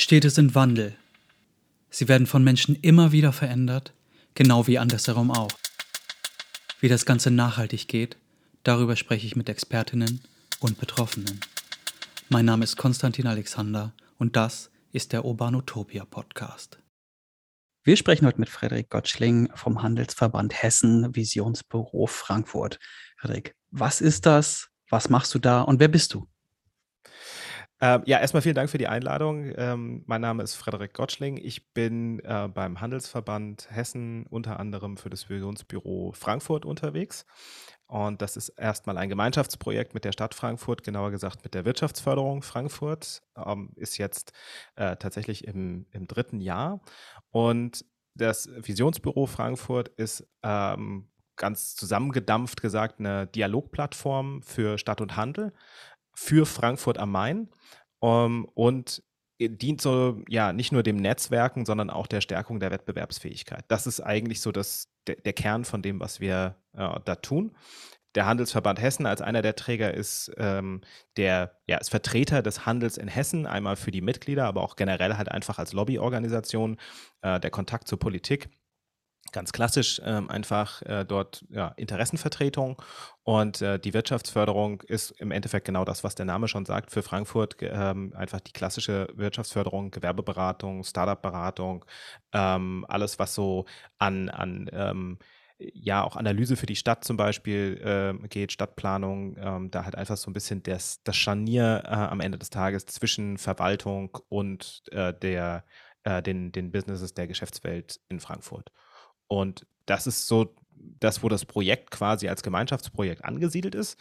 Städte sind Wandel. Sie werden von Menschen immer wieder verändert, genau wie andersherum auch. Wie das Ganze nachhaltig geht, darüber spreche ich mit Expertinnen und Betroffenen. Mein Name ist Konstantin Alexander und das ist der Urbanutopia Podcast. Wir sprechen heute mit Frederik Gottschling vom Handelsverband Hessen Visionsbüro Frankfurt. Frederik, was ist das? Was machst du da und wer bist du? Ähm, ja, erstmal vielen Dank für die Einladung. Ähm, mein Name ist Frederik Gottschling. Ich bin äh, beim Handelsverband Hessen unter anderem für das Visionsbüro Frankfurt unterwegs. Und das ist erstmal ein Gemeinschaftsprojekt mit der Stadt Frankfurt, genauer gesagt mit der Wirtschaftsförderung Frankfurt. Ähm, ist jetzt äh, tatsächlich im, im dritten Jahr. Und das Visionsbüro Frankfurt ist ähm, ganz zusammengedampft gesagt eine Dialogplattform für Stadt und Handel für Frankfurt am Main ähm, und dient so, ja, nicht nur dem Netzwerken, sondern auch der Stärkung der Wettbewerbsfähigkeit. Das ist eigentlich so das, der, der Kern von dem, was wir äh, da tun. Der Handelsverband Hessen als einer der Träger ist ähm, der ja, ist Vertreter des Handels in Hessen, einmal für die Mitglieder, aber auch generell halt einfach als Lobbyorganisation, äh, der Kontakt zur Politik ganz klassisch ähm, einfach äh, dort ja, Interessenvertretung und äh, die Wirtschaftsförderung ist im Endeffekt genau das, was der Name schon sagt, für Frankfurt ähm, einfach die klassische Wirtschaftsförderung, Gewerbeberatung, Startup-Beratung, ähm, alles, was so an, an ähm, ja, auch Analyse für die Stadt zum Beispiel äh, geht, Stadtplanung, ähm, da halt einfach so ein bisschen das, das Scharnier äh, am Ende des Tages zwischen Verwaltung und äh, der, äh, den, den Businesses der Geschäftswelt in Frankfurt. Und das ist so das, wo das Projekt quasi als Gemeinschaftsprojekt angesiedelt ist.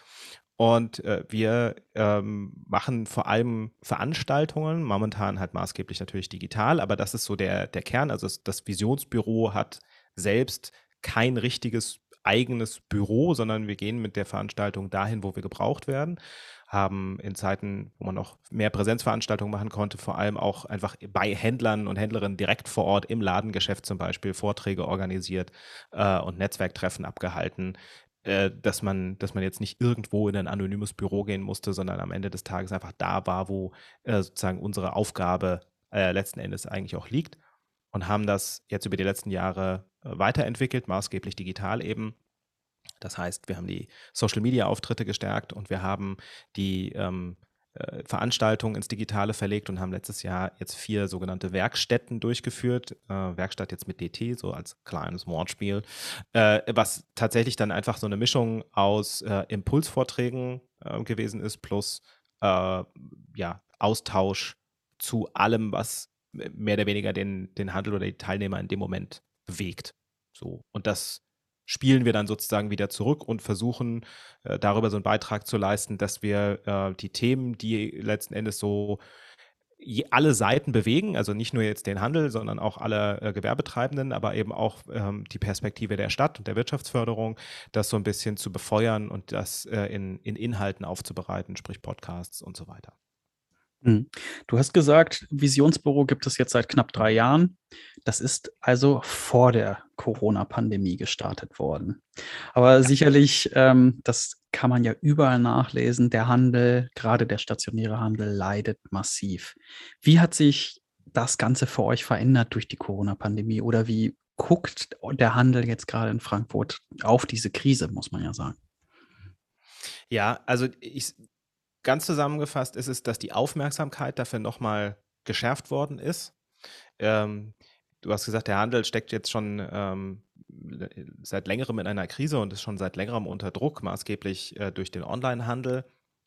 Und äh, wir ähm, machen vor allem Veranstaltungen, momentan halt maßgeblich natürlich digital, aber das ist so der, der Kern. Also das Visionsbüro hat selbst kein richtiges eigenes Büro, sondern wir gehen mit der Veranstaltung dahin, wo wir gebraucht werden haben in Zeiten, wo man noch mehr Präsenzveranstaltungen machen konnte, vor allem auch einfach bei Händlern und Händlerinnen direkt vor Ort im Ladengeschäft zum Beispiel Vorträge organisiert äh, und Netzwerktreffen abgehalten, äh, dass man, dass man jetzt nicht irgendwo in ein anonymes Büro gehen musste, sondern am Ende des Tages einfach da war, wo äh, sozusagen unsere Aufgabe äh, letzten Endes eigentlich auch liegt und haben das jetzt über die letzten Jahre äh, weiterentwickelt, maßgeblich digital eben das heißt, wir haben die Social-Media-Auftritte gestärkt und wir haben die ähm, äh, Veranstaltungen ins Digitale verlegt und haben letztes Jahr jetzt vier sogenannte Werkstätten durchgeführt. Äh, Werkstatt jetzt mit DT, so als kleines Wortspiel, äh, was tatsächlich dann einfach so eine Mischung aus äh, Impulsvorträgen äh, gewesen ist, plus äh, ja, Austausch zu allem, was mehr oder weniger den, den Handel oder die Teilnehmer in dem Moment bewegt. So. Und das spielen wir dann sozusagen wieder zurück und versuchen äh, darüber so einen Beitrag zu leisten, dass wir äh, die Themen, die letzten Endes so alle Seiten bewegen, also nicht nur jetzt den Handel, sondern auch alle äh, Gewerbetreibenden, aber eben auch ähm, die Perspektive der Stadt und der Wirtschaftsförderung, das so ein bisschen zu befeuern und das äh, in, in Inhalten aufzubereiten, sprich Podcasts und so weiter. Hm. Du hast gesagt, Visionsbüro gibt es jetzt seit knapp drei Jahren. Das ist also vor der Corona-Pandemie gestartet worden. Aber sicherlich, ähm, das kann man ja überall nachlesen, der Handel, gerade der stationäre Handel, leidet massiv. Wie hat sich das Ganze für euch verändert durch die Corona-Pandemie oder wie guckt der Handel jetzt gerade in Frankfurt auf diese Krise, muss man ja sagen? Ja, also ich, ganz zusammengefasst ist es, dass die Aufmerksamkeit dafür nochmal geschärft worden ist. Ähm, du hast gesagt, der Handel steckt jetzt schon ähm, seit längerem in einer Krise und ist schon seit längerem unter Druck, maßgeblich äh, durch den Onlinehandel.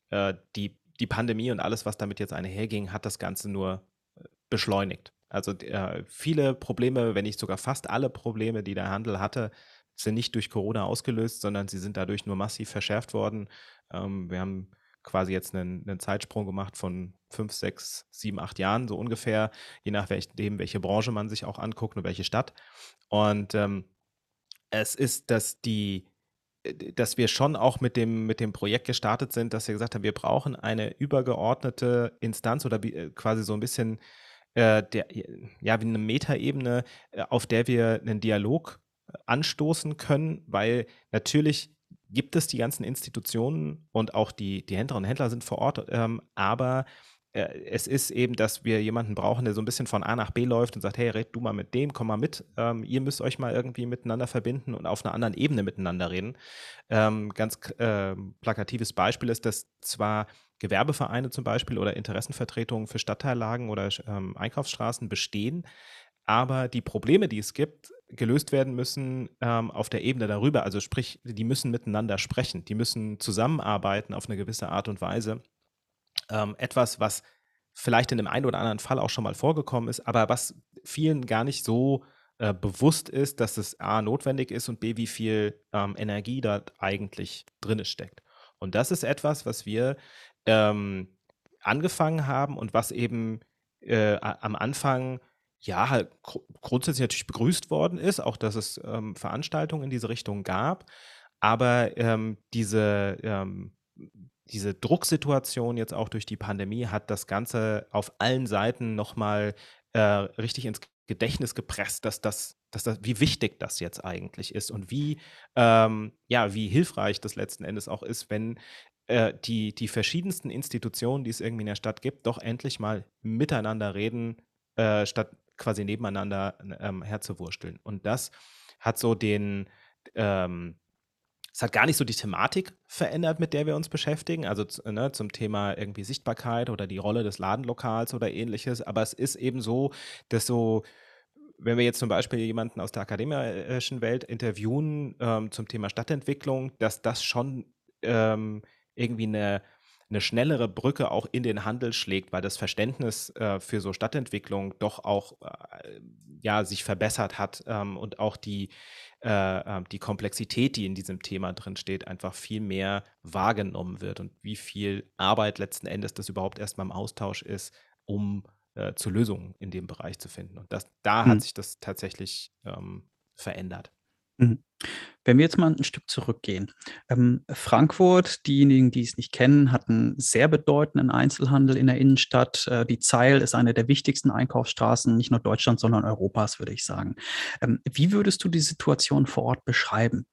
Äh, die, die Pandemie und alles, was damit jetzt einherging, hat das Ganze nur äh, beschleunigt. Also äh, viele Probleme, wenn nicht sogar fast alle Probleme, die der Handel hatte, sind nicht durch Corona ausgelöst, sondern sie sind dadurch nur massiv verschärft worden. Ähm, wir haben quasi jetzt einen, einen, Zeitsprung gemacht von fünf, sechs, sieben, acht Jahren, so ungefähr, je nachdem, welche Branche man sich auch anguckt und welche Stadt. Und ähm, es ist, dass die, äh, dass wir schon auch mit dem, mit dem Projekt gestartet sind, dass wir gesagt haben, wir brauchen eine übergeordnete Instanz oder äh, quasi so ein bisschen äh, der, ja, wie eine Metaebene, äh, auf der wir einen Dialog anstoßen können, weil natürlich gibt es die ganzen Institutionen und auch die, die Händlerinnen und Händler sind vor Ort, ähm, aber äh, es ist eben, dass wir jemanden brauchen, der so ein bisschen von A nach B läuft und sagt, hey, red du mal mit dem, komm mal mit. Ähm, ihr müsst euch mal irgendwie miteinander verbinden und auf einer anderen Ebene miteinander reden. Ähm, ganz äh, plakatives Beispiel ist, dass zwar Gewerbevereine zum Beispiel oder Interessenvertretungen für Stadtteillagen oder ähm, Einkaufsstraßen bestehen, aber die Probleme, die es gibt, gelöst werden müssen ähm, auf der Ebene darüber. Also sprich, die müssen miteinander sprechen, die müssen zusammenarbeiten auf eine gewisse Art und Weise ähm, etwas, was vielleicht in dem einen oder anderen Fall auch schon mal vorgekommen ist, aber was vielen gar nicht so äh, bewusst ist, dass es A notwendig ist und B, wie viel ähm, Energie da eigentlich drin steckt. Und das ist etwas, was wir ähm, angefangen haben und was eben äh, am Anfang ja halt gr grundsätzlich natürlich begrüßt worden ist, auch dass es ähm, Veranstaltungen in diese Richtung gab. Aber ähm, diese ähm, diese Drucksituation jetzt auch durch die Pandemie hat das Ganze auf allen Seiten nochmal äh, richtig ins Gedächtnis gepresst, dass das, dass das, wie wichtig das jetzt eigentlich ist und wie, ähm, ja, wie hilfreich das letzten Endes auch ist, wenn äh, die, die verschiedensten Institutionen, die es irgendwie in der Stadt gibt, doch endlich mal miteinander reden, äh, statt quasi nebeneinander ähm, herzuwursteln. Und das hat so den, ähm, es hat gar nicht so die Thematik verändert, mit der wir uns beschäftigen, also ne, zum Thema irgendwie Sichtbarkeit oder die Rolle des Ladenlokals oder ähnliches. Aber es ist eben so, dass so, wenn wir jetzt zum Beispiel jemanden aus der akademischen Welt interviewen ähm, zum Thema Stadtentwicklung, dass das schon ähm, irgendwie eine eine schnellere Brücke auch in den Handel schlägt, weil das Verständnis äh, für so Stadtentwicklung doch auch äh, ja, sich verbessert hat ähm, und auch die, äh, ähm, die Komplexität, die in diesem Thema drin steht, einfach viel mehr wahrgenommen wird und wie viel Arbeit letzten Endes das überhaupt erstmal im Austausch ist, um äh, zu Lösungen in dem Bereich zu finden. Und das, da hat Mhm. sich das tatsächlich ähm, verändert. Mhm. Wenn wir jetzt mal ein Stück zurückgehen. Ähm, Frankfurt, diejenigen, die es nicht kennen, hat 'n sehr bedeutenden Einzelhandel in der Innenstadt. Äh, die Zeil ist eine der wichtigsten Einkaufsstraßen, nicht nur Deutschlands, sondern Europas, würde ich sagen. Ähm, wie würdest du die Situation vor Ort beschreiben?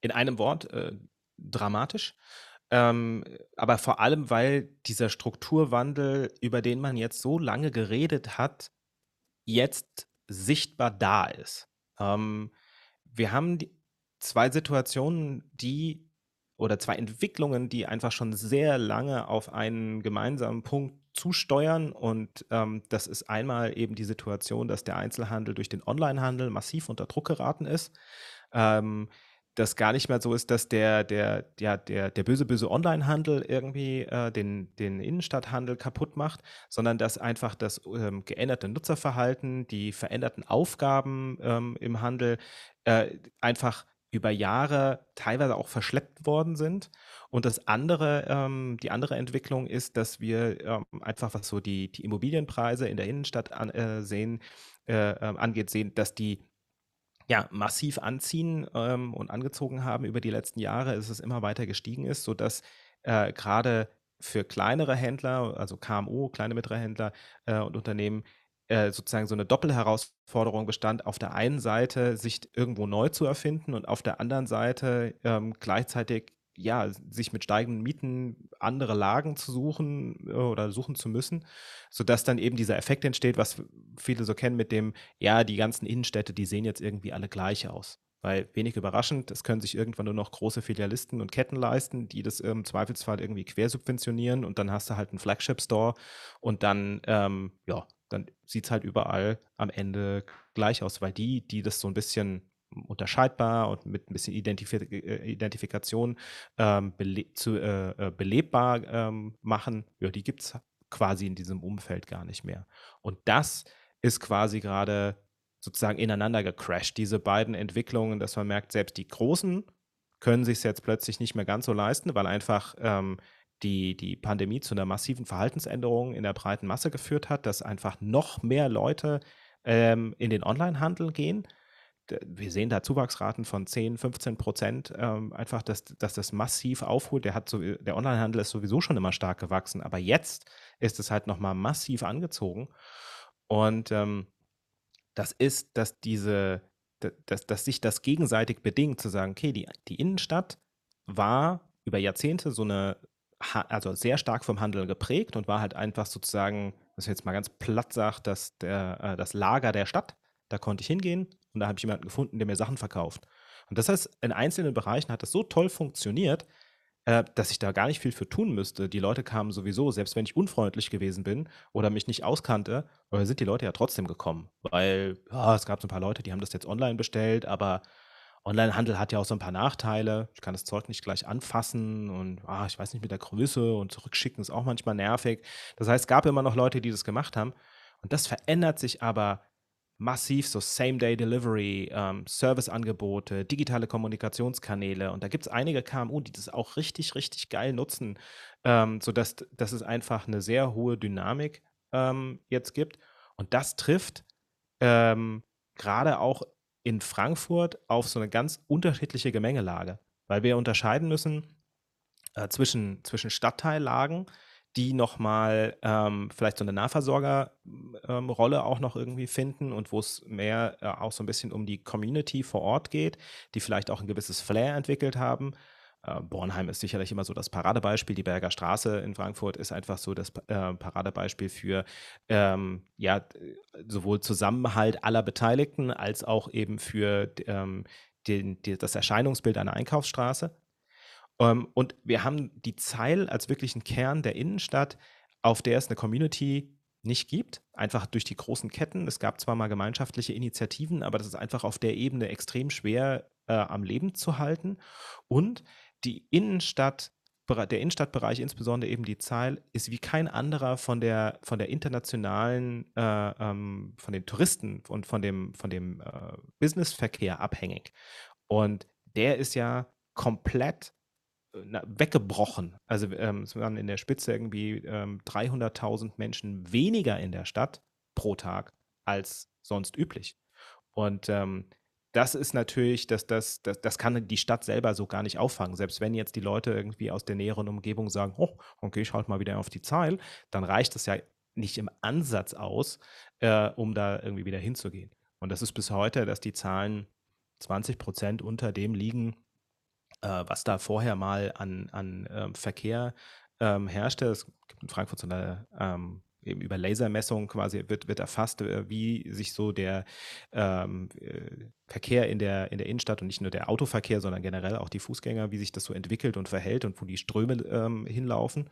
In einem Wort, äh, dramatisch. Ähm, aber vor allem, weil dieser Strukturwandel, über den man jetzt so lange geredet hat, jetzt sichtbar da ist. Ähm, wir haben die 2 Situationen, die oder 2 Entwicklungen, die einfach schon sehr lange auf einen gemeinsamen Punkt zusteuern. Und ähm, das ist einmal eben die Situation, dass der Einzelhandel durch den Onlinehandel massiv unter Druck geraten ist. Ähm, das gar nicht mehr so ist, dass der, der, ja, der, der böse, böse Onlinehandel irgendwie äh, den, den Innenstadthandel kaputt macht, sondern dass einfach das ähm, geänderte Nutzerverhalten, die veränderten Aufgaben ähm, im Handel äh, einfach über Jahre teilweise auch verschleppt worden sind. Und das andere, ähm, die andere Entwicklung ist, dass wir ähm, einfach, was so die, die Immobilienpreise in der Innenstadt an, äh, sehen, äh, ähm, angeht, sehen, dass die ja, massiv anziehen ähm, und angezogen haben über die letzten Jahre, ist es immer weiter gestiegen ist, sodass äh, gerade für kleinere Händler, also KMU, kleine mittlere Händler äh, und Unternehmen, äh, sozusagen so eine Doppelherausforderung bestand, auf der einen Seite sich irgendwo neu zu erfinden und auf der anderen Seite ähm, gleichzeitig ja, sich mit steigenden Mieten andere Lagen zu suchen äh, oder suchen zu müssen, sodass dann eben dieser Effekt entsteht, was viele so kennen mit dem, ja, die ganzen Innenstädte, die sehen jetzt irgendwie alle gleich aus. Weil wenig überraschend, es können sich irgendwann nur noch große Filialisten und Ketten leisten, die das im Zweifelsfall irgendwie quersubventionieren und dann hast du halt einen Flagship-Store und dann, ähm, ja, dann sieht es halt überall am Ende gleich aus, weil die, die das so ein bisschen unterscheidbar und mit ein bisschen Identif äh, Identifikation ähm, bele zu, äh, äh, belebbar ähm, machen, ja, die gibt es quasi in diesem Umfeld gar nicht mehr. Und das ist quasi gerade sozusagen ineinander gecrashed, diese beiden Entwicklungen, dass man merkt, selbst die Großen können sich jetzt plötzlich nicht mehr ganz so leisten, weil einfach ähm, die, die Pandemie zu einer massiven Verhaltensänderung in der breiten Masse geführt hat, dass einfach noch mehr Leute ähm, in den Onlinehandel gehen wir sehen da Zuwachsraten von 10, 15 Prozent, ähm, einfach, dass, dass das massiv aufholt. Der, so, der Onlinehandel ist sowieso schon immer stark gewachsen, aber jetzt ist es halt nochmal massiv angezogen. Und ähm, das ist, dass diese, dass, dass sich das gegenseitig bedingt, zu sagen, okay, die, die Innenstadt war über Jahrzehnte so eine also sehr stark vom Handel geprägt und war halt einfach sozusagen, was ich jetzt mal ganz platt sagt, das, äh, das Lager der Stadt. Da konnte ich hingehen und da habe ich jemanden gefunden, der mir Sachen verkauft. Und das heißt, in einzelnen Bereichen hat das so toll funktioniert, äh, dass ich da gar nicht viel für tun müsste. Die Leute kamen sowieso, selbst wenn ich unfreundlich gewesen bin oder mich nicht auskannte, äh, sind die Leute ja trotzdem gekommen. Weil ja, es gab so ein paar Leute, die haben das jetzt online bestellt, aber Onlinehandel hat ja auch so ein paar Nachteile. Ich kann das Zeug nicht gleich anfassen und ah, ich weiß nicht mit der Größe und zurückschicken ist auch manchmal nervig. Das heißt, es gab immer noch Leute, die das gemacht haben. Und das verändert sich aber massiv, so Same-Day-Delivery, ähm, Serviceangebote, digitale Kommunikationskanäle. Und da gibt es einige KMU, die das auch richtig, richtig geil nutzen, ähm, sodass dass es einfach eine sehr hohe Dynamik ähm, jetzt gibt. Und das trifft ähm, gerade auch in Frankfurt auf so eine ganz unterschiedliche Gemengelage, weil wir unterscheiden müssen äh, zwischen, zwischen Stadtteillagen, die nochmal ähm, vielleicht so eine Nahversorgerrolle ähm, auch noch irgendwie finden und wo es mehr äh, auch so ein bisschen um die Community vor Ort geht, die vielleicht auch ein gewisses Flair entwickelt haben. Äh, Bornheim ist sicherlich immer so das Paradebeispiel. Die Berger Straße in Frankfurt ist einfach so das äh, Paradebeispiel für ähm, ja, sowohl Zusammenhalt aller Beteiligten als auch eben für ähm, den, die, das Erscheinungsbild einer Einkaufsstraße. Ähm, und wir haben die Zeil als wirklichen Kern der Innenstadt, auf der es eine Community nicht gibt, einfach durch die großen Ketten. Es gab zwar mal gemeinschaftliche Initiativen, aber das ist einfach auf der Ebene extrem schwer äh, am Leben zu halten. Und die Innenstadt, der Innenstadtbereich, insbesondere eben die Zeil, ist wie kein anderer von der, von der internationalen, äh, ähm, von den Touristen und von dem, von dem äh, Businessverkehr abhängig. Und der ist ja komplett weggebrochen. Also ähm, es waren in der Spitze irgendwie ähm, 300.000 Menschen weniger in der Stadt pro Tag als sonst üblich. Und ähm, das ist natürlich, dass das, das, das kann die Stadt selber so gar nicht auffangen. Selbst wenn jetzt die Leute irgendwie aus der näheren Umgebung sagen, oh, okay, ich halte mal wieder auf die Zahl, dann reicht das ja nicht im Ansatz aus, äh, um da irgendwie wieder hinzugehen. Und das ist bis heute, dass die Zahlen 20 Prozent unter dem liegen, äh, was da vorher mal an, an ähm, Verkehr ähm, herrschte. Es gibt in Frankfurt so eine ähm, eben über Lasermessung quasi wird, wird erfasst, äh, wie sich so der ähm, äh, Verkehr in der, in der Innenstadt und nicht nur der Autoverkehr, sondern generell auch die Fußgänger, wie sich das so entwickelt und verhält und wo die Ströme ähm, hinlaufen.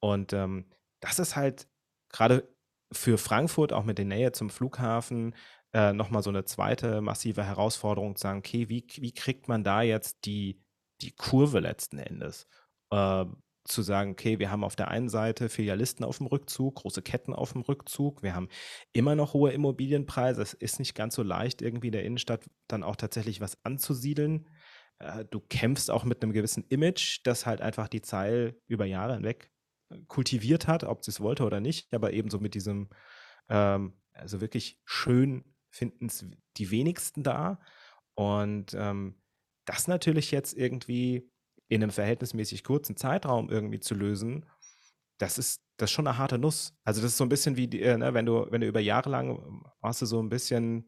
Und ähm, das ist halt gerade für Frankfurt, auch mit der Nähe zum Flughafen, äh, nochmal so eine zweite massive Herausforderung zu sagen, okay, wie, wie kriegt man da jetzt die die Kurve letzten Endes. Äh, zu sagen, okay, wir haben auf der einen Seite Filialisten auf dem Rückzug, große Ketten auf dem Rückzug, wir haben immer noch hohe Immobilienpreise. Es ist nicht ganz so leicht, irgendwie in der Innenstadt dann auch tatsächlich was anzusiedeln. Äh, du kämpfst auch mit einem gewissen Image, das halt einfach die Zeil über Jahre hinweg äh, kultiviert hat, ob sie es wollte oder nicht, aber ebenso mit diesem, ähm, also wirklich schön finden es die wenigsten da. Und ähm, das natürlich jetzt irgendwie in einem verhältnismäßig kurzen Zeitraum irgendwie zu lösen, das ist, das ist schon eine harte Nuss. Also das ist so ein bisschen wie, äh, ne, wenn du, wenn du über Jahre lang warst du so ein bisschen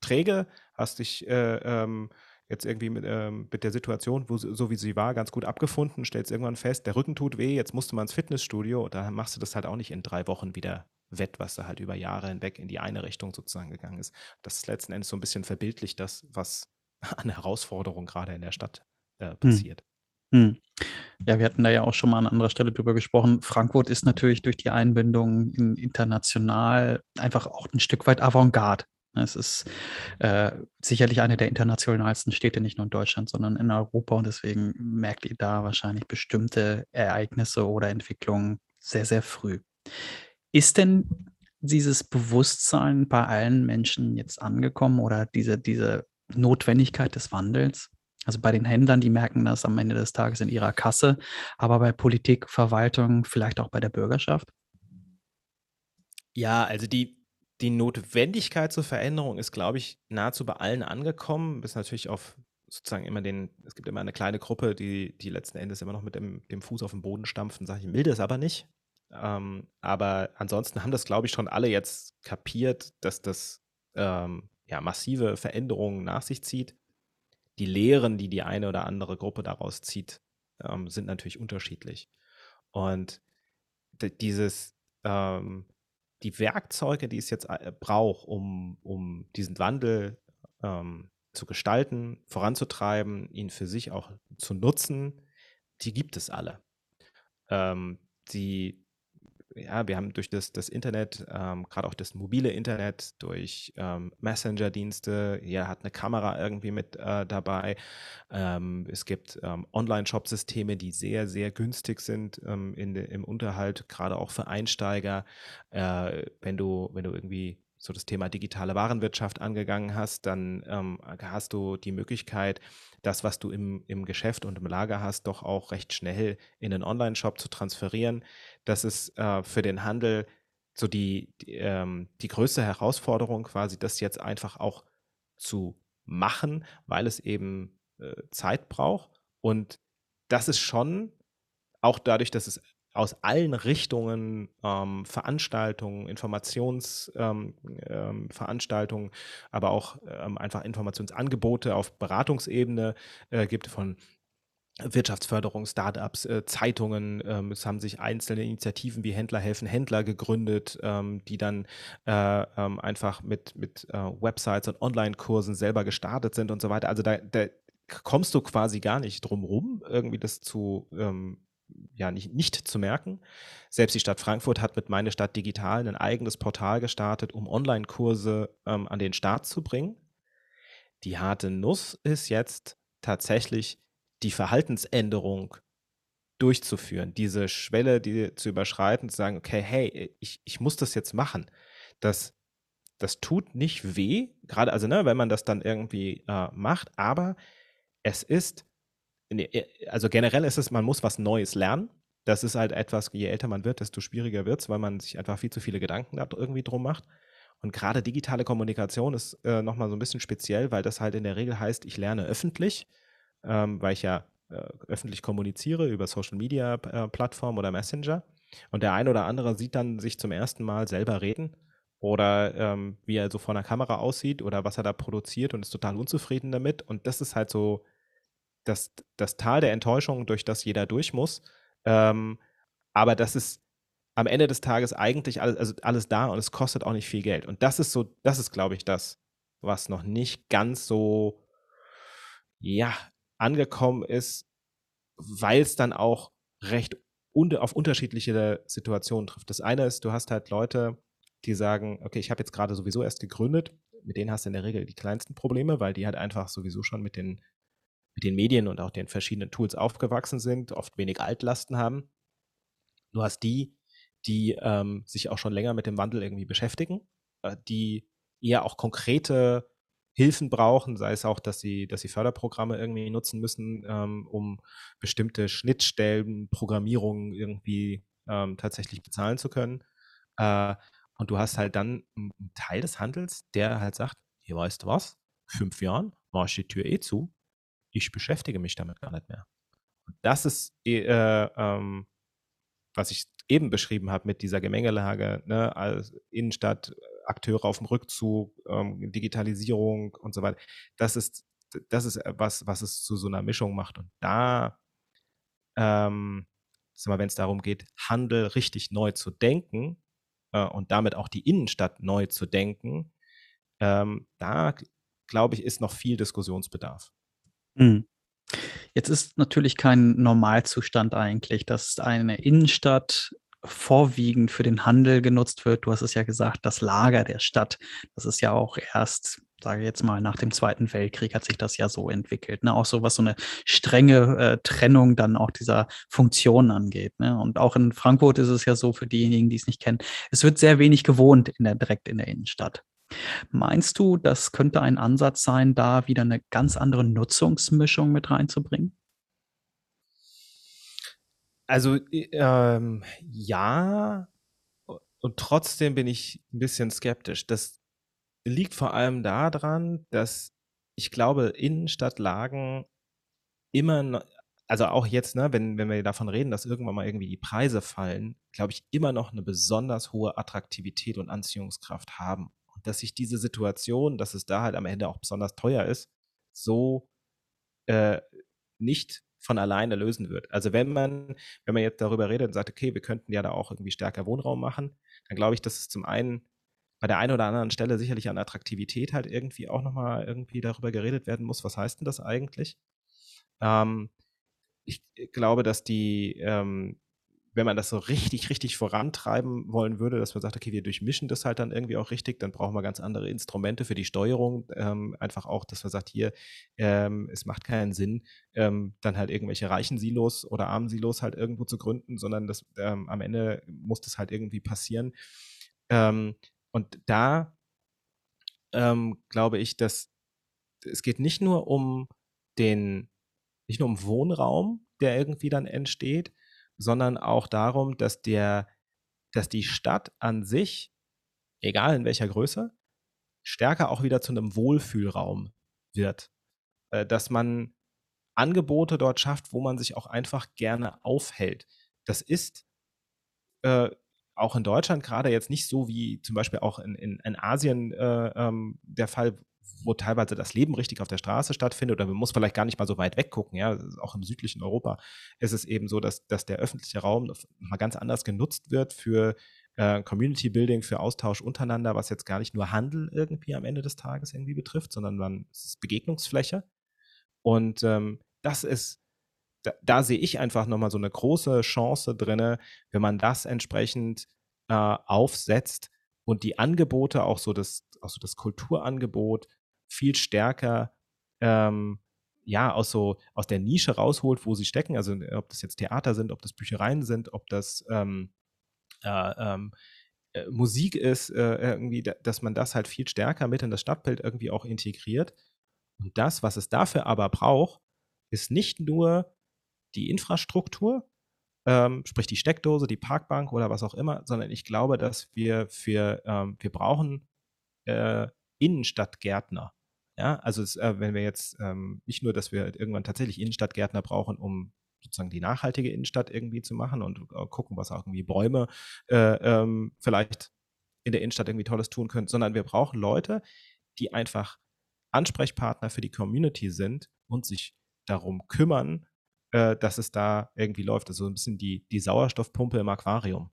träge, hast dich äh, ähm, jetzt irgendwie mit, ähm, mit, der Situation, wo, so wie sie war, ganz gut abgefunden, stellst irgendwann fest, der Rücken tut weh, jetzt musst du mal ins Fitnessstudio, da machst du das halt auch nicht in drei Wochen wieder wett, was da halt über Jahre hinweg in die eine Richtung sozusagen gegangen ist. Das ist letzten Endes so ein bisschen verbildlich das, was an Herausforderungen gerade in der Stadt äh, hm. passiert. Hm. Ja, wir hatten da ja auch schon mal an anderer Stelle drüber gesprochen. Frankfurt ist natürlich durch die Einbindung in international einfach auch ein Stück weit Avantgarde. Es ist äh, sicherlich eine der internationalsten Städte, nicht nur in Deutschland, sondern in Europa. Und deswegen merkt ihr da wahrscheinlich bestimmte Ereignisse oder Entwicklungen sehr, sehr früh. Ist denn dieses Bewusstsein bei allen Menschen jetzt angekommen oder diese, diese Notwendigkeit des Wandels. Also bei den Händlern, die merken das am Ende des Tages in ihrer Kasse, aber bei Politik, Verwaltung, vielleicht auch bei der Bürgerschaft? Ja, also die, die Notwendigkeit zur Veränderung ist, glaube ich, nahezu bei allen angekommen. Bis natürlich auf sozusagen immer den, es gibt immer eine kleine Gruppe, die, die letzten Endes immer noch mit dem, dem Fuß auf den Boden stampfen, sage ich, will das aber nicht. Ähm, aber ansonsten haben das, glaube ich, schon alle jetzt kapiert, dass das ähm, ja, massive Veränderungen nach sich zieht. Die Lehren, die die eine oder andere Gruppe daraus zieht, ähm, sind natürlich unterschiedlich. Und dieses, ähm, die Werkzeuge, die es jetzt äh, braucht, um, um diesen Wandel ähm, zu gestalten, voranzutreiben, ihn für sich auch zu nutzen, die gibt es alle. Ähm, die ja, wir haben durch das, das Internet, ähm, gerade auch das mobile Internet, durch ähm, Messenger-Dienste, jeder hat eine Kamera irgendwie mit äh, dabei. Ähm, es gibt ähm, Online-Shop-Systeme, die sehr, sehr günstig sind ähm, in im Unterhalt, gerade auch für Einsteiger. Äh, wenn du, wenn du irgendwie so das Thema digitale Warenwirtschaft angegangen hast, dann ähm, hast du die Möglichkeit, das, was du im, im Geschäft und im Lager hast, doch auch recht schnell in einen Online-Shop zu transferieren. Das ist äh, für den Handel so die, die, ähm, die größte Herausforderung, quasi das jetzt einfach auch zu machen, weil es eben äh, Zeit braucht. Und das ist schon auch dadurch, dass es aus allen Richtungen ähm, Veranstaltungen, Informationsveranstaltungen, ähm, ähm, aber auch ähm, einfach Informationsangebote auf Beratungsebene äh, gibt von Wirtschaftsförderung, Startups, äh, Zeitungen. Ähm, es haben sich einzelne Initiativen wie Händler helfen Händler gegründet, ähm, die dann äh, ähm, einfach mit, mit äh, Websites und Online-Kursen selber gestartet sind und so weiter. Also da, da kommst du quasi gar nicht drum rum, irgendwie das zu ähm, ja nicht, nicht zu merken. Selbst die Stadt Frankfurt hat mit Meine Stadt Digital ein eigenes Portal gestartet, um Online-Kurse ähm, an den Start zu bringen. Die harte Nuss ist jetzt tatsächlich die Verhaltensänderung durchzuführen, diese Schwelle, die zu überschreiten, zu sagen, okay, hey, ich, ich muss das jetzt machen. Das, das tut nicht weh, gerade also, ne, wenn man das dann irgendwie äh, macht, aber es ist äh, also generell ist es, man muss was Neues lernen. Das ist halt etwas, je älter man wird, desto schwieriger wird es, weil man sich einfach viel zu viele Gedanken da irgendwie drum macht. Und gerade digitale Kommunikation ist äh, nochmal so ein bisschen speziell, weil das halt in der Regel heißt, ich lerne öffentlich, ähm, weil ich ja äh, öffentlich kommuniziere über Social Media äh, Plattformen oder Messenger. Und der ein oder andere sieht dann sich zum ersten Mal selber reden oder ähm, wie er so vor einer Kamera aussieht oder was er da produziert und ist total unzufrieden damit. Und das ist halt so das, das Tal der Enttäuschung, durch das jeder durch muss. Ähm, aber das ist am Ende des Tages eigentlich alles, also alles da und es kostet auch nicht viel Geld. Und das ist so, das ist, glaube ich, das, was noch nicht ganz so, ja, angekommen ist, weil es dann auch recht un auf unterschiedliche Situationen trifft. Das eine ist, du hast halt Leute, die sagen, okay, ich habe jetzt gerade sowieso erst gegründet, mit denen hast du in der Regel die kleinsten Probleme, weil die halt einfach sowieso schon mit den mit den Medien und auch den verschiedenen Tools aufgewachsen sind, oft wenig Altlasten haben. Du hast die, die ähm, sich auch schon länger mit dem Wandel irgendwie beschäftigen, äh, die eher auch konkrete Hilfen brauchen, sei es auch, dass sie, dass sie Förderprogramme irgendwie nutzen müssen, ähm, um bestimmte Schnittstellen, Programmierungen irgendwie ähm, tatsächlich bezahlen zu können. Äh, und du hast halt dann einen Teil des Handels, der halt sagt, ihr weißt was, fünf Jahren war ich die Tür eh zu, ich beschäftige mich damit gar nicht mehr. Und das ist, äh, ähm, was ich eben beschrieben habe mit dieser Gemengelage, ne, als Innenstadt, Akteure auf dem Rückzug, ähm, Digitalisierung und so weiter. Das ist, das ist was, was es zu so einer Mischung macht. Und da, ähm, wenn es darum geht, Handel richtig neu zu denken äh, und damit auch die Innenstadt neu zu denken, ähm, da glaube ich, ist noch viel Diskussionsbedarf. Mhm. Jetzt ist natürlich kein Normalzustand eigentlich, dass eine Innenstadt vorwiegend für den Handel genutzt wird. Du hast es ja gesagt, das Lager der Stadt. Das ist ja auch erst, sage ich jetzt mal, nach dem Zweiten Weltkrieg hat sich das ja so entwickelt. Ne? Auch so was so eine strenge äh, Trennung dann auch dieser Funktionen angeht. Ne? Und auch in Frankfurt ist es ja so, für diejenigen, die es nicht kennen, es wird sehr wenig gewohnt in der, direkt in der Innenstadt. Meinst du, das könnte ein Ansatz sein, da wieder eine ganz andere Nutzungsmischung mit reinzubringen? Also ähm, ja, und trotzdem bin ich ein bisschen skeptisch. Das liegt vor allem daran, dass ich glaube, Innenstadtlagen immer, also auch jetzt, ne, wenn, wenn wir davon reden, dass irgendwann mal irgendwie die Preise fallen, glaube ich, immer noch eine besonders hohe Attraktivität und Anziehungskraft haben dass sich diese Situation, dass es da halt am Ende auch besonders teuer ist, so äh, nicht von alleine lösen wird. Also wenn man, wenn man jetzt darüber redet und sagt, okay, wir könnten ja da auch irgendwie stärker Wohnraum machen, dann glaube ich, dass es zum einen bei der einen oder anderen Stelle sicherlich an Attraktivität halt irgendwie auch nochmal irgendwie darüber geredet werden muss. Was heißt denn das eigentlich? Ähm, ich glaube, dass die, ähm, wenn man das so richtig, richtig vorantreiben wollen würde, dass man sagt, okay, wir durchmischen das halt dann irgendwie auch richtig, dann brauchen wir ganz andere Instrumente für die Steuerung. Ähm, einfach auch, dass man sagt, hier, ähm, es macht keinen Sinn, ähm, dann halt irgendwelche reichen Silos oder armen Silos halt irgendwo zu gründen, sondern das, ähm, am Ende muss das halt irgendwie passieren. Ähm, und da ähm, glaube ich, dass es geht nicht nur um den, nicht nur um Wohnraum, der irgendwie dann entsteht, sondern auch darum, dass der, dass die Stadt an sich, egal in welcher Größe, stärker auch wieder zu einem Wohlfühlraum wird. Äh, dass man Angebote dort schafft, wo man sich auch einfach gerne aufhält. Das ist äh, auch in Deutschland gerade jetzt nicht so wie zum Beispiel auch in, in, in Asien äh, ähm, der Fall, wo teilweise das Leben richtig auf der Straße stattfindet oder man muss vielleicht gar nicht mal so weit weggucken, ja, auch im südlichen Europa ist es eben so, dass, dass der öffentliche Raum mal ganz anders genutzt wird für äh, Community Building, für Austausch untereinander, was jetzt gar nicht nur Handel irgendwie am Ende des Tages irgendwie betrifft, sondern man, es ist Begegnungsfläche. Und ähm, das ist da, da sehe ich einfach nochmal so eine große Chance drin, wenn man das entsprechend äh, aufsetzt und die Angebote, auch so das, auch so das Kulturangebot viel stärker ähm, ja, aus so aus der Nische rausholt, wo sie stecken. Also ob das jetzt Theater sind, ob das Büchereien sind, ob das ähm, äh, ähm, äh, Musik ist, äh, irgendwie, dass man das halt viel stärker mit in das Stadtbild irgendwie auch integriert. Und das, was es dafür aber braucht, ist nicht nur die Infrastruktur, ähm, sprich die Steckdose, die Parkbank oder was auch immer, sondern ich glaube, dass wir für, ähm, wir brauchen äh, Innenstadtgärtner. Ja, also es, äh, wenn wir jetzt ähm, nicht nur, dass wir irgendwann tatsächlich Innenstadtgärtner brauchen, um sozusagen die nachhaltige Innenstadt irgendwie zu machen und äh, gucken, was auch irgendwie Bäume äh, ähm, vielleicht in der Innenstadt irgendwie Tolles tun können, sondern wir brauchen Leute, die einfach Ansprechpartner für die Community sind und sich darum kümmern, äh, dass es da irgendwie läuft. Also ein bisschen die, die Sauerstoffpumpe im Aquarium.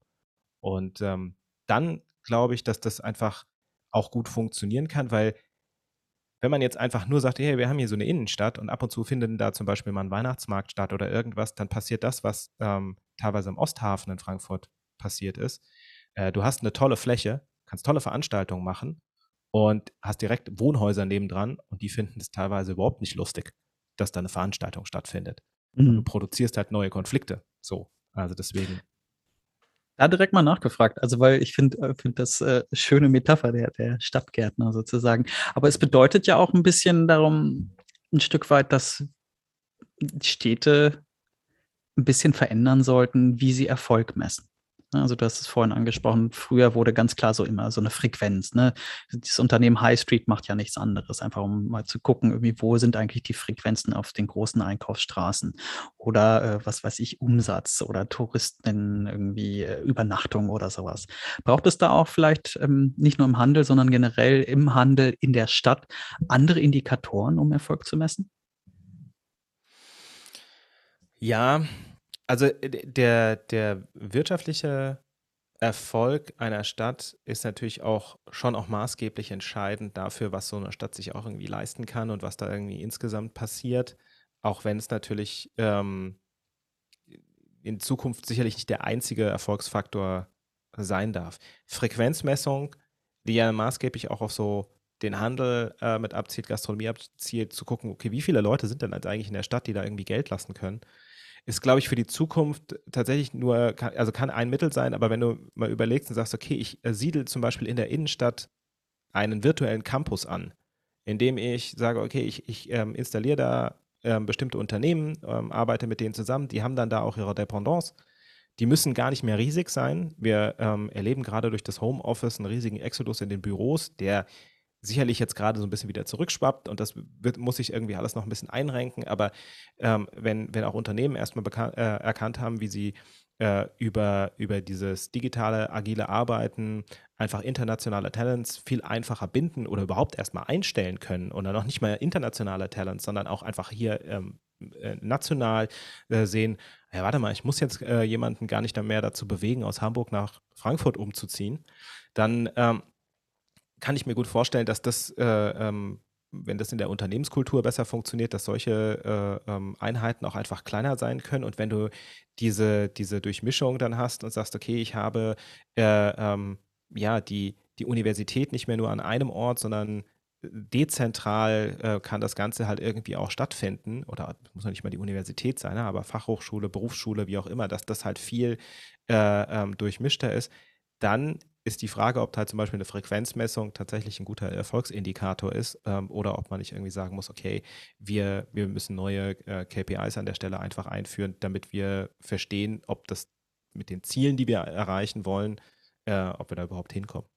Und ähm, dann glaube ich, dass das einfach auch gut funktionieren kann, weil wenn man jetzt einfach nur sagt, hey, wir haben hier so eine Innenstadt und ab und zu findet da zum Beispiel mal ein Weihnachtsmarkt statt oder irgendwas, dann passiert das, was ähm, teilweise im Osthafen in Frankfurt passiert ist. Äh, du hast eine tolle Fläche, kannst tolle Veranstaltungen machen und hast direkt Wohnhäuser nebendran und die finden es teilweise überhaupt nicht lustig, dass da eine Veranstaltung stattfindet. Mhm. Du produzierst halt neue Konflikte. So. Also deswegen. Da direkt mal nachgefragt, also weil ich finde äh, find das äh, schöne Metapher der, der Stadtgärtner sozusagen. Aber es bedeutet ja auch ein bisschen darum, ein Stück weit, dass Städte ein bisschen verändern sollten, wie sie Erfolg messen. Ne, also du hast es vorhin angesprochen, früher wurde ganz klar so immer so eine Frequenz. Ne? Das Unternehmen High Street macht ja nichts anderes, einfach um mal zu gucken, irgendwie, wo sind eigentlich die Frequenzen auf den großen Einkaufsstraßen oder äh, was weiß ich, Umsatz oder Touristen irgendwie äh, Übernachtung oder sowas. Braucht es da auch vielleicht ähm, nicht nur im Handel, sondern generell im Handel in der Stadt andere Indikatoren, um Erfolg zu messen? Ja, also äh, der, der wirtschaftliche Erfolg einer Stadt ist natürlich auch schon auch maßgeblich entscheidend dafür, was so eine Stadt sich auch irgendwie leisten kann und was da irgendwie insgesamt passiert. Auch wenn es natürlich ähm, in Zukunft sicherlich nicht der einzige Erfolgsfaktor sein darf. Frequenzmessung, die ja maßgeblich auch auf so den Handel äh, mit abzielt, Gastronomie abzielt, zu gucken, okay, wie viele Leute sind denn eigentlich in der Stadt, die da irgendwie Geld lassen können ist, glaube ich, für die Zukunft tatsächlich nur, also kann ein Mittel sein, aber wenn du mal überlegst und sagst, okay, ich äh, siedel zum Beispiel in der Innenstadt einen virtuellen Campus an, indem ich sage, okay, ich, ich ähm, installiere da ähm, bestimmte Unternehmen, ähm, arbeite mit denen zusammen, die haben dann da auch ihre Dependance. Die müssen gar nicht mehr riesig sein. Wir ähm, erleben gerade durch das Homeoffice einen riesigen Exodus in den Büros, der sicherlich jetzt gerade so ein bisschen wieder zurückschwappt und das wird, muss sich irgendwie alles noch ein bisschen einrenken. Aber ähm, wenn, wenn auch Unternehmen erstmal äh, erkannt haben, wie sie äh, über, über dieses digitale, agile Arbeiten einfach internationale Talents viel einfacher binden oder überhaupt erstmal einstellen können oder noch nicht mal internationale Talents, sondern auch einfach hier ähm, äh, national äh, sehen, ja, warte mal, ich muss jetzt äh, jemanden gar nicht mehr dazu bewegen, aus Hamburg nach Frankfurt umzuziehen, dann ähm, kann ich mir gut vorstellen, dass das äh, ähm, wenn das in der Unternehmenskultur besser funktioniert, dass solche äh, ähm, Einheiten auch einfach kleiner sein können. Und wenn du diese, diese Durchmischung dann hast und sagst, okay, ich habe äh, ähm, ja die, die Universität nicht mehr nur an einem Ort, sondern dezentral äh, kann das Ganze halt irgendwie auch stattfinden. Oder muss ja nicht mal die Universität sein, ne? aber Fachhochschule, Berufsschule, wie auch immer, dass das halt viel äh, ähm, durchmischter ist, dann ist die Frage, ob halt zum Beispiel eine Frequenzmessung tatsächlich ein guter Erfolgsindikator ist ähm, oder ob man nicht irgendwie sagen muss, okay, wir, wir müssen neue äh, KPIs an der Stelle einfach einführen, damit wir verstehen, ob das mit den Zielen, die wir erreichen wollen, äh, ob wir da überhaupt hinkommen.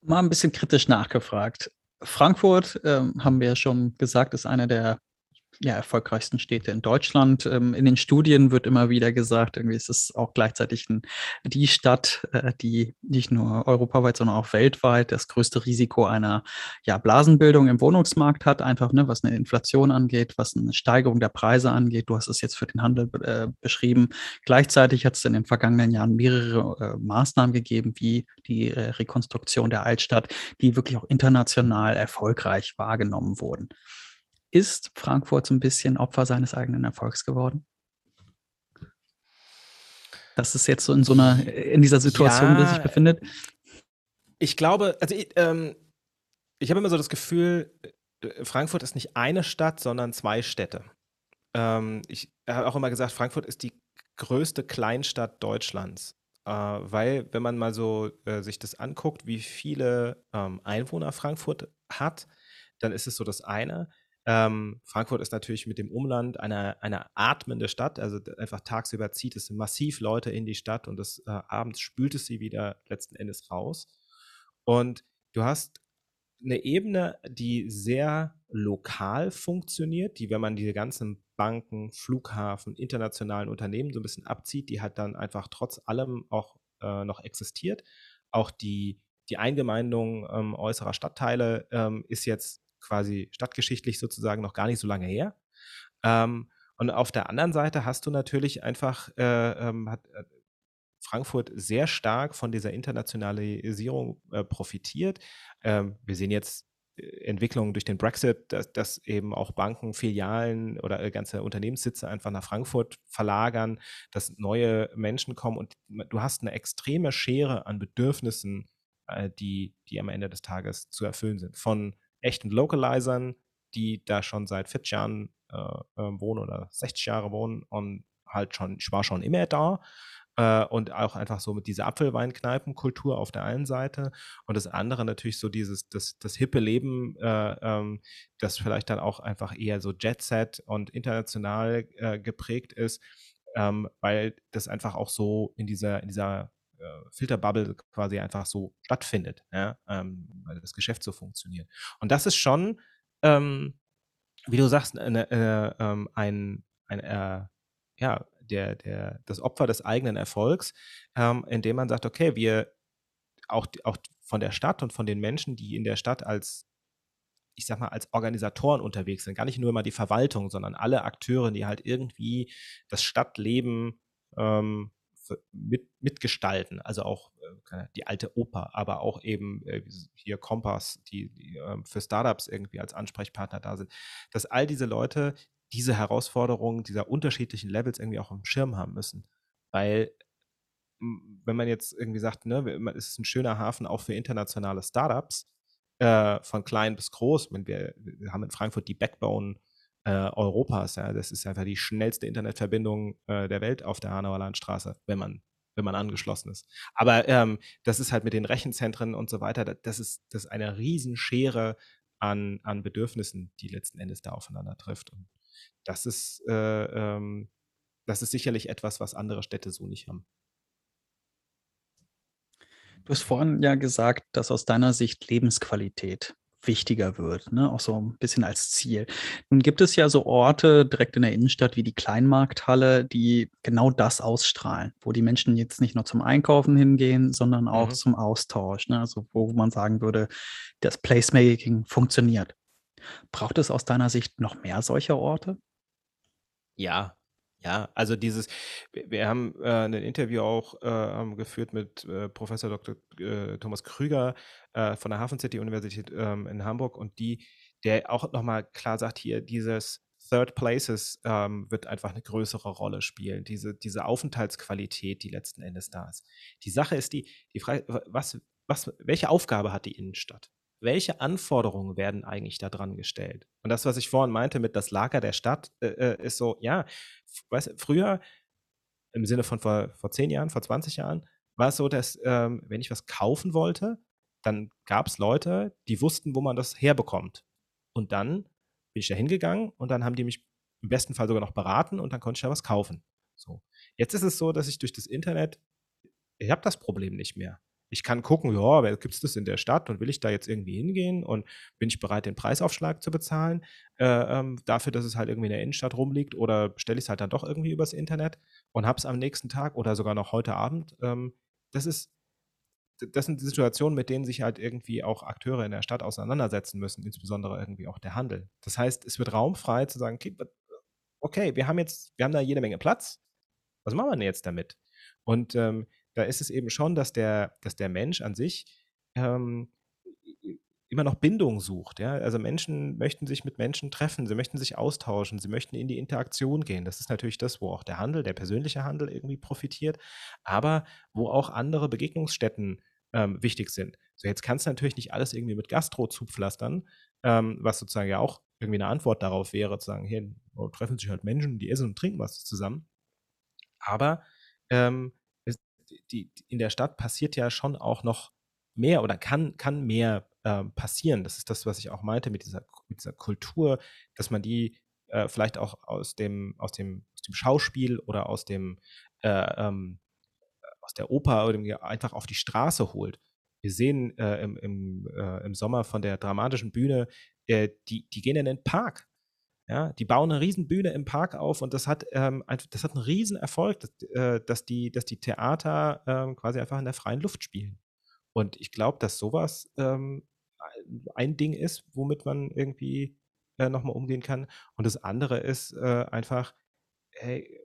Mal ein bisschen kritisch nachgefragt. Frankfurt, ähm, haben wir ja schon gesagt, ist einer der ja, erfolgreichsten Städte in Deutschland. Ähm, in den Studien wird immer wieder gesagt, irgendwie ist es auch gleichzeitig ein, die Stadt, äh, die nicht nur europaweit, sondern auch weltweit das größte Risiko einer ja, Blasenbildung im Wohnungsmarkt hat, einfach ne, was eine Inflation angeht, was eine Steigerung der Preise angeht. Du hast es jetzt für den Handel äh, beschrieben. Gleichzeitig hat es in den vergangenen Jahren mehrere äh, Maßnahmen gegeben, wie die äh, Rekonstruktion der Altstadt, die wirklich auch international erfolgreich wahrgenommen wurden. Ist Frankfurt so ein bisschen Opfer seines eigenen Erfolgs geworden? Dass es jetzt so in so einer, in dieser Situation ja, sich befindet? Ich glaube, also ich, ähm, ich habe immer so das Gefühl, äh, Frankfurt ist nicht eine Stadt, sondern zwei Städte. Ähm, ich habe auch immer gesagt, Frankfurt ist die größte Kleinstadt Deutschlands. Äh, weil, wenn man mal so äh, sich das anguckt, wie viele ähm, Einwohner Frankfurt hat, dann ist es so das eine. Ähm, Frankfurt ist natürlich mit dem Umland eine, eine atmende Stadt. Also einfach tagsüber zieht es massiv Leute in die Stadt und das, äh, abends spült es sie wieder letzten Endes raus. Und du hast eine Ebene, die sehr lokal funktioniert, die, wenn man diese ganzen Banken, Flughafen, internationalen Unternehmen so ein bisschen abzieht, die hat dann einfach trotz allem auch äh, noch existiert. Auch die, die Eingemeindung ähm, äußerer Stadtteile ähm, ist jetzt quasi stadtgeschichtlich sozusagen noch gar nicht so lange her. Ähm, und auf der anderen Seite hast du natürlich einfach, äh, ähm, hat äh, Frankfurt sehr stark von dieser Internationalisierung äh, profitiert. Ähm, wir sehen jetzt äh, Entwicklungen durch den Brexit, dass, dass, eben auch Banken, Filialen oder äh, ganze Unternehmenssitze einfach nach Frankfurt verlagern, dass neue Menschen kommen und du hast eine extreme Schere an Bedürfnissen, die, die am Ende des Tages zu erfüllen sind. Von echten Localizern, die da schon seit 40 Jahren äh, äh wohnen oder 60 Jahre wohnen und halt schon, ich war schon immer da. Äh, und auch einfach so mit dieser Apfelweinkneipenkultur auf der einen Seite und das andere natürlich so dieses, das, das hippe Leben, äh, ähm, das vielleicht dann auch einfach eher so Jet-Set und international äh, geprägt ist, ähm, weil das einfach auch so in dieser, in dieser Filterbubble quasi einfach so stattfindet, ja, ähm, weil das Geschäft so funktioniert. Und das ist schon, ähm, wie du sagst, eine, äh, ähm, ein, ein äh, ja, der, der, das Opfer des eigenen Erfolgs, ähm, indem man sagt, okay, wir auch, auch von der Stadt und von den Menschen, die in der Stadt als ich sag mal, als Organisatoren unterwegs sind. Gar nicht nur immer die Verwaltung, sondern alle Akteure, die halt irgendwie das Stadtleben ähm, mit, mitgestalten. Also auch äh, die alte Oper, aber auch eben äh, hier Kompass, die, die äh, für Startups irgendwie als Ansprechpartner da sind, dass all diese Leute diese Herausforderungen dieser unterschiedlichen Levels irgendwie auch im Schirm haben müssen. Weil wenn man jetzt irgendwie sagt, ne, es ist ein schöner Hafen auch für internationale Startups, äh, von klein bis groß. Wir, wir haben in Frankfurt die Backbone äh, Europas. Ja. Das ist einfach die schnellste Internetverbindung äh, der Welt auf der Hanauer Landstraße, wenn man, wenn man angeschlossen ist. Aber ähm, das ist halt mit den Rechenzentren und so weiter, das ist, das ist eine Riesenschere an, an Bedürfnissen, die letzten Endes da aufeinander trifft. Und das ist, äh, ähm, das ist sicherlich etwas, was andere Städte so nicht haben. Du hast vorhin ja gesagt, dass aus deiner Sicht Lebensqualität wichtiger wird, ne? auch so ein bisschen als Ziel. Nun gibt es ja so Orte direkt in der Innenstadt wie die Kleinmarkthalle, die genau das ausstrahlen, wo die Menschen jetzt nicht nur zum Einkaufen hingehen, sondern auch mhm. zum Austausch. Ne? Also wo man sagen würde, das Placemaking funktioniert. Braucht es aus deiner Sicht noch mehr solcher Orte? Ja, ja, also dieses, wir haben äh, ein Interview auch äh, geführt mit äh, Professor Dr. Äh, Thomas Krüger äh, von der Hafen City Universität ähm, in Hamburg und die, der auch nochmal klar sagt, hier dieses Third Places ähm, wird einfach eine größere Rolle spielen, diese, diese Aufenthaltsqualität, die letzten Endes da ist. Die Sache ist die, die Frage, was, was, welche Aufgabe hat die Innenstadt? Welche Anforderungen werden eigentlich da dran gestellt? Und das, was ich vorhin meinte mit das Lager der Stadt, äh, äh ist so, ja, weißt, früher, im Sinne von vor, vor 10 Jahren, vor 20 Jahren, war es so, dass ähm, wenn ich was kaufen wollte, dann gab es Leute, die wussten, wo man das herbekommt. Und dann bin ich da hingegangen und dann haben die mich im besten Fall sogar noch beraten und dann konnte ich da was kaufen. So. Jetzt ist es so, dass ich durch das Internet, ich habe das Problem nicht mehr. Ich kann gucken, ja, gibt es das in der Stadt und will ich da jetzt irgendwie hingehen und bin ich bereit, den Preisaufschlag zu bezahlen, äh, ähm, dafür, dass es halt irgendwie in der Innenstadt rumliegt oder stelle ich es halt dann doch irgendwie übers Internet und habe es am nächsten Tag oder sogar noch heute Abend. Ähm, das ist, das sind Situationen, mit denen sich halt irgendwie auch Akteure in der Stadt auseinandersetzen müssen, insbesondere irgendwie auch der Handel. Das heißt, es wird raumfrei zu sagen, okay, okay wir haben jetzt, wir haben da jede Menge Platz. Was machen wir denn jetzt damit? Und ähm, da ist es eben schon, dass der, dass der Mensch an sich ähm, immer noch Bindung sucht. Ja? Also Menschen möchten sich mit Menschen treffen, sie möchten sich austauschen, sie möchten in die Interaktion gehen. Das ist natürlich das, wo auch der Handel, der persönliche Handel irgendwie profitiert, aber wo auch andere Begegnungsstätten ähm, wichtig sind. So, jetzt kannst du natürlich nicht alles irgendwie mit Gastro zupflastern, ähm, was sozusagen ja auch irgendwie eine Antwort darauf wäre, zu sagen, hier treffen sich halt Menschen, die essen und trinken was zusammen. Aber ähm, die, in der Stadt passiert ja schon auch noch mehr oder kann, kann mehr äh, passieren. Das ist das, was ich auch meinte mit dieser, mit dieser Kultur, dass man die äh, vielleicht auch aus dem, aus, dem, aus dem Schauspiel oder aus dem äh, ähm, aus der Oper oder einfach auf die Straße holt. Wir sehen äh, im, im, äh, im Sommer von der dramatischen Bühne, äh, die, die gehen in den Park ja, die bauen eine riesen Bühne im Park auf und das hat, ähm, das hat einen riesen Erfolg, dass, äh, dass, die, dass die Theater ähm, quasi einfach in der freien Luft spielen. Und ich glaube, dass sowas ähm, ein Ding ist, womit man irgendwie äh, nochmal umgehen kann. Und das andere ist äh, einfach, hey,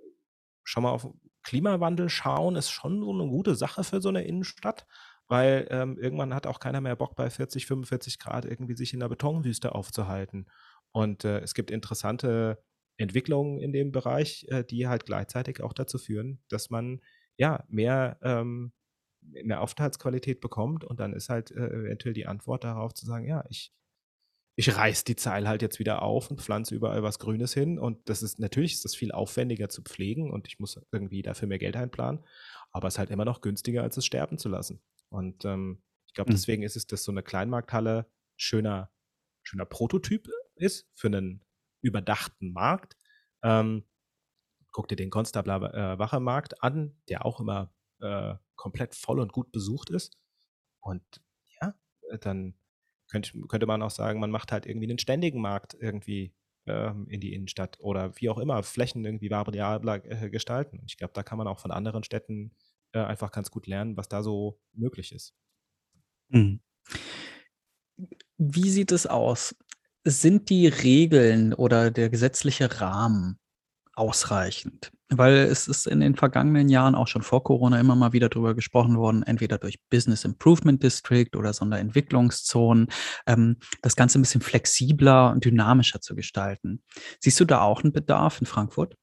schau mal auf Klimawandel schauen, ist schon so eine gute Sache für so eine Innenstadt, weil ähm, irgendwann hat auch keiner mehr Bock bei 40, 45 Grad irgendwie sich in der Betonwüste aufzuhalten. Und äh, es gibt interessante Entwicklungen in dem Bereich, äh, die halt gleichzeitig auch dazu führen, dass man ja mehr, ähm, mehr Aufenthaltsqualität bekommt und dann ist halt äh, eventuell die Antwort darauf zu sagen, ja, ich, ich reiß die Zeil halt jetzt wieder auf und pflanze überall was Grünes hin. Und das ist natürlich ist das viel aufwendiger zu pflegen und ich muss irgendwie dafür mehr Geld einplanen, aber es ist halt immer noch günstiger, als es sterben zu lassen. Und ähm, ich glaube, mhm. deswegen ist es, dass so eine Kleinmarkthalle schöner, schöner Prototyp ist für einen überdachten Markt. Ähm, guck dir den Konstabler Wache an, der auch immer äh, komplett voll und gut besucht ist. Und ja, dann könnte, könnte man auch sagen, man macht halt irgendwie einen ständigen Markt irgendwie ähm, in die Innenstadt oder wie auch immer, Flächen irgendwie variabler äh, gestalten. Und ich glaube, da kann man auch von anderen Städten äh, einfach ganz gut lernen, was da so möglich ist. Mhm. Wie sieht es aus? Sind die Regeln oder der gesetzliche Rahmen ausreichend? Weil es ist in den vergangenen Jahren, auch schon vor Corona, immer mal wieder drüber gesprochen worden, entweder durch Business Improvement District oder Sonderentwicklungszonen, ähm, das Ganze ein bisschen flexibler und dynamischer zu gestalten. Siehst du da auch einen Bedarf in Frankfurt?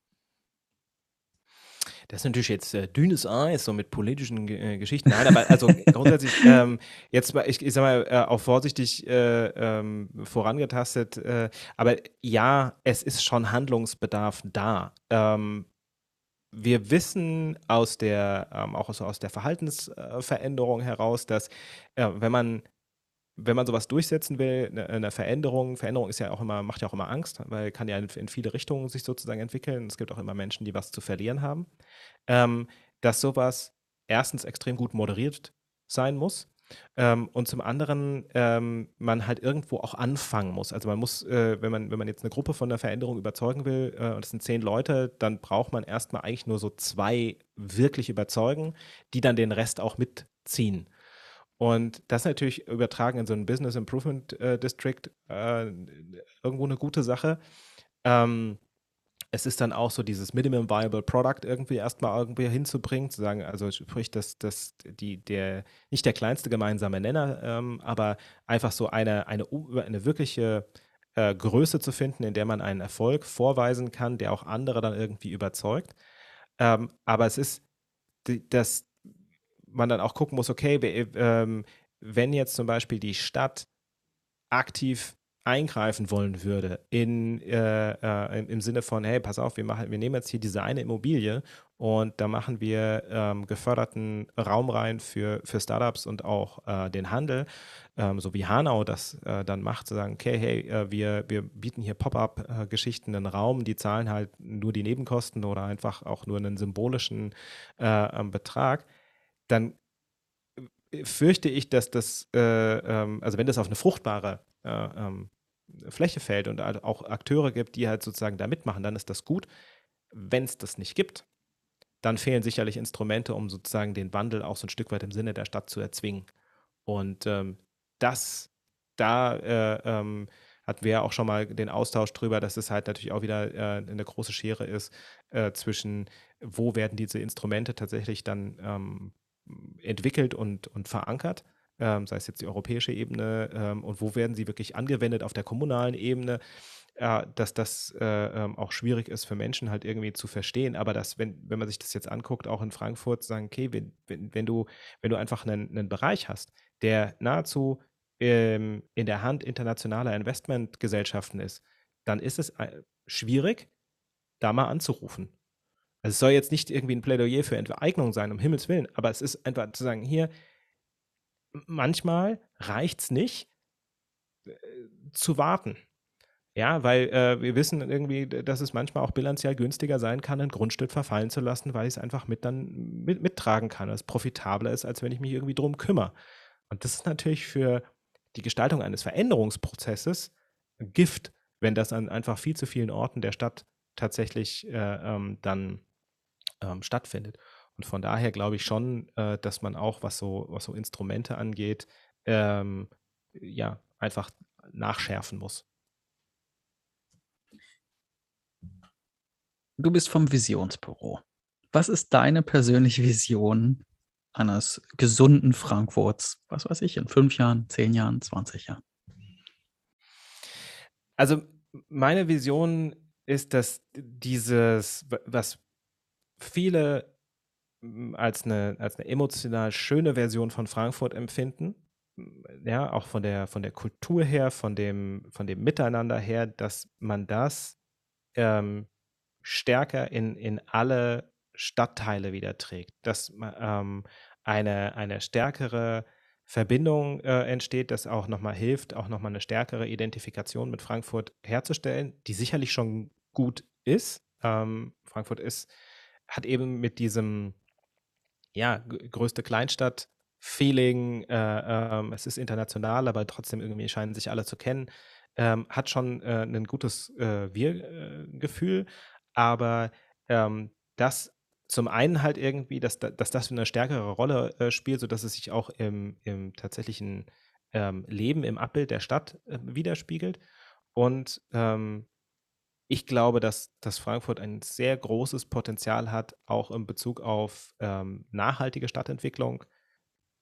Das ist natürlich jetzt äh, dünnes Eis, so mit politischen äh, Geschichten. Nein, aber also grundsätzlich, ähm, jetzt mal, ich, ich sag mal, äh, auch vorsichtig äh, ähm, vorangetastet, äh, aber ja, es ist schon Handlungsbedarf da. Ähm, wir wissen aus der, ähm, auch aus, aus der Verhaltensveränderung heraus, dass äh, wenn man wenn man sowas durchsetzen will, eine, eine, Veränderung, Veränderung ist ja auch immer, macht ja auch immer Angst, weil kann ja in viele Richtungen sich sozusagen entwickeln. Es gibt auch immer Menschen, die was zu verlieren haben. Ähm, dass sowas erstens extrem gut moderiert sein muss Ähm, und zum anderen ähm, man halt irgendwo auch anfangen muss. Also man muss, äh, wenn man, wenn man jetzt eine Gruppe von der Veränderung überzeugen will, äh, und es sind zehn Leute, dann braucht man erstmal eigentlich nur so zwei wirklich überzeugen, die dann den Rest auch mitziehen. Und das natürlich übertragen in so einen Business Improvement äh, District äh, irgendwo eine gute Sache. Ähm, es ist dann auch so dieses Minimum Viable Product irgendwie erstmal irgendwie hinzubringen, zu sagen, also sprich, dass das die, der, nicht der kleinste gemeinsame Nenner, ähm, aber einfach so eine, eine, eine wirkliche äh, Größe zu finden, in der man einen Erfolg vorweisen kann, der auch andere dann irgendwie überzeugt. Ähm, aber es ist, dass man dann auch gucken muss, okay, ähm, wenn jetzt zum Beispiel die Stadt aktiv eingreifen wollen würde in, äh, äh, im, Sinne von, hey, pass auf, wir, machen, wir nehmen jetzt hier diese eine Immobilie und da machen wir ähm, geförderten Raum rein für, für Startups und auch äh, den Handel, ähm, so wie Hanau das äh, dann macht, zu sagen, okay, hey, äh, wir, wir bieten hier Pop-up-Geschichten einen Raum, die zahlen halt nur die Nebenkosten oder einfach auch nur einen symbolischen äh, Betrag, dann fürchte ich, dass das, ähm, also wenn das auf eine fruchtbare ähm, Fläche fällt und auch Akteure gibt, die halt sozusagen da mitmachen, dann ist das gut. Wenn es das nicht gibt, dann fehlen sicherlich Instrumente, um sozusagen den Wandel auch so ein Stück weit im Sinne der Stadt zu erzwingen. Und ähm, das, da äh, ähm, hatten wir ja auch schon mal den Austausch drüber, dass es halt natürlich auch wieder äh, eine große Schere ist äh, zwischen, wo werden diese Instrumente tatsächlich dann ähm, entwickelt und, und verankert ähm, sei es jetzt die europäische Ebene ähm, und wo werden sie wirklich angewendet auf der kommunalen Ebene, äh, dass das äh, ähm, auch schwierig ist für Menschen halt irgendwie zu verstehen. Aber dass, wenn, wenn man sich das jetzt anguckt, auch in Frankfurt, sagen, okay, wenn, wenn, wenn, du, wenn du einfach einen, einen Bereich hast, der nahezu ähm, in der Hand internationaler Investmentgesellschaften ist, dann ist es äh, schwierig, da mal anzurufen. Also es soll jetzt nicht irgendwie ein Plädoyer für Enteignung sein, um Himmels Willen, aber es ist einfach zu sagen, hier, manchmal reicht es nicht, äh, zu warten. Ja, weil äh, wir wissen irgendwie, dass es manchmal auch bilanziell günstiger sein kann, ein Grundstück verfallen zu lassen, weil ich es einfach mit dann mit, mittragen kann, es profitabler ist, als wenn ich mich irgendwie drum kümmere. Und das ist natürlich für die Gestaltung eines Veränderungsprozesses Gift, wenn das an einfach viel zu vielen Orten der Stadt tatsächlich äh, ähm, dann ähm, stattfindet. Und von daher glaube ich schon, äh, dass man auch, was so, was so Instrumente angeht, ähm, ja, einfach nachschärfen muss. Du bist vom Visionsbüro. Was ist deine persönliche Vision eines gesunden Frankfurts? Was weiß ich, in fünf Jahren, zehn Jahren, 20 Jahren? Also meine Vision ist, dass dieses, was viele als eine, als eine emotional schöne Version von Frankfurt empfinden. Ja, auch von der, von der Kultur her, von dem, von dem Miteinander her, dass man das ähm, stärker in, in alle Stadtteile wieder trägt. Dass ähm, eine, eine stärkere Verbindung äh, entsteht, das auch nochmal hilft, auch nochmal eine stärkere Identifikation mit Frankfurt herzustellen, die sicherlich schon gut ist. Ähm, Frankfurt ist, hat eben mit diesem ja, größte Kleinstadt. Feeling, äh, ähm, es ist international, aber trotzdem irgendwie scheinen sich alle zu kennen. Ähm, hat schon äh, ein gutes äh, Wir-Gefühl, aber ähm, das zum einen halt irgendwie, dass, dass das eine stärkere Rolle äh, spielt, sodass es sich auch im, im tatsächlichen ähm, Leben, im Abbild der Stadt äh, widerspiegelt. Und ähm, ich glaube, dass, dass Frankfurt ein sehr großes Potenzial hat, auch in Bezug auf ähm, nachhaltige Stadtentwicklung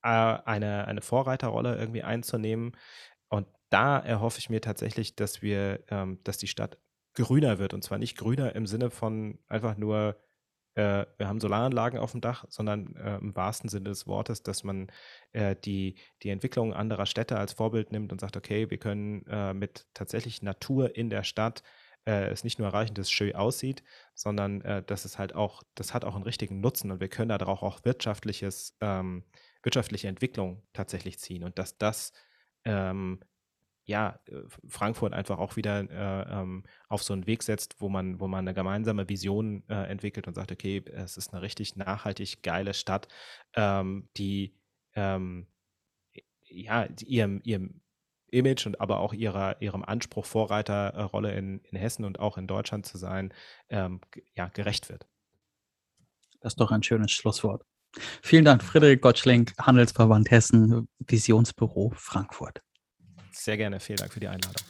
äh, eine, eine Vorreiterrolle irgendwie einzunehmen. Und da erhoffe ich mir tatsächlich, dass wir, ähm, dass die Stadt grüner wird. Und zwar nicht grüner im Sinne von einfach nur, äh, wir haben Solaranlagen auf dem Dach, sondern äh, im wahrsten Sinne des Wortes, dass man äh, die, die Entwicklung anderer Städte als Vorbild nimmt und sagt, okay, wir können äh, mit tatsächlich Natur in der Stadt äh, es nicht nur erreichen, dass es schön aussieht, sondern äh, dass es halt auch, das hat auch einen richtigen Nutzen und wir können da auch, auch wirtschaftliches, ähm, wirtschaftliche Entwicklung tatsächlich ziehen und dass das ähm, ja, äh, Frankfurt einfach auch wieder äh, ähm, auf so einen Weg setzt, wo man, wo man eine gemeinsame Vision äh, entwickelt und sagt, okay, es ist eine richtig nachhaltig geile Stadt, ähm, die ähm, ja, ihrem, ihrem Image und aber auch ihrer, ihrem Anspruch, Vorreiterrolle in, in Hessen und auch in Deutschland zu sein, ähm, ja, gerecht wird. Das ist doch ein schönes Schlusswort. Vielen Dank, Friedrich Gottschling, Handelsverband Hessen, Visionsbüro Frankfurt. Sehr gerne, vielen Dank für die Einladung.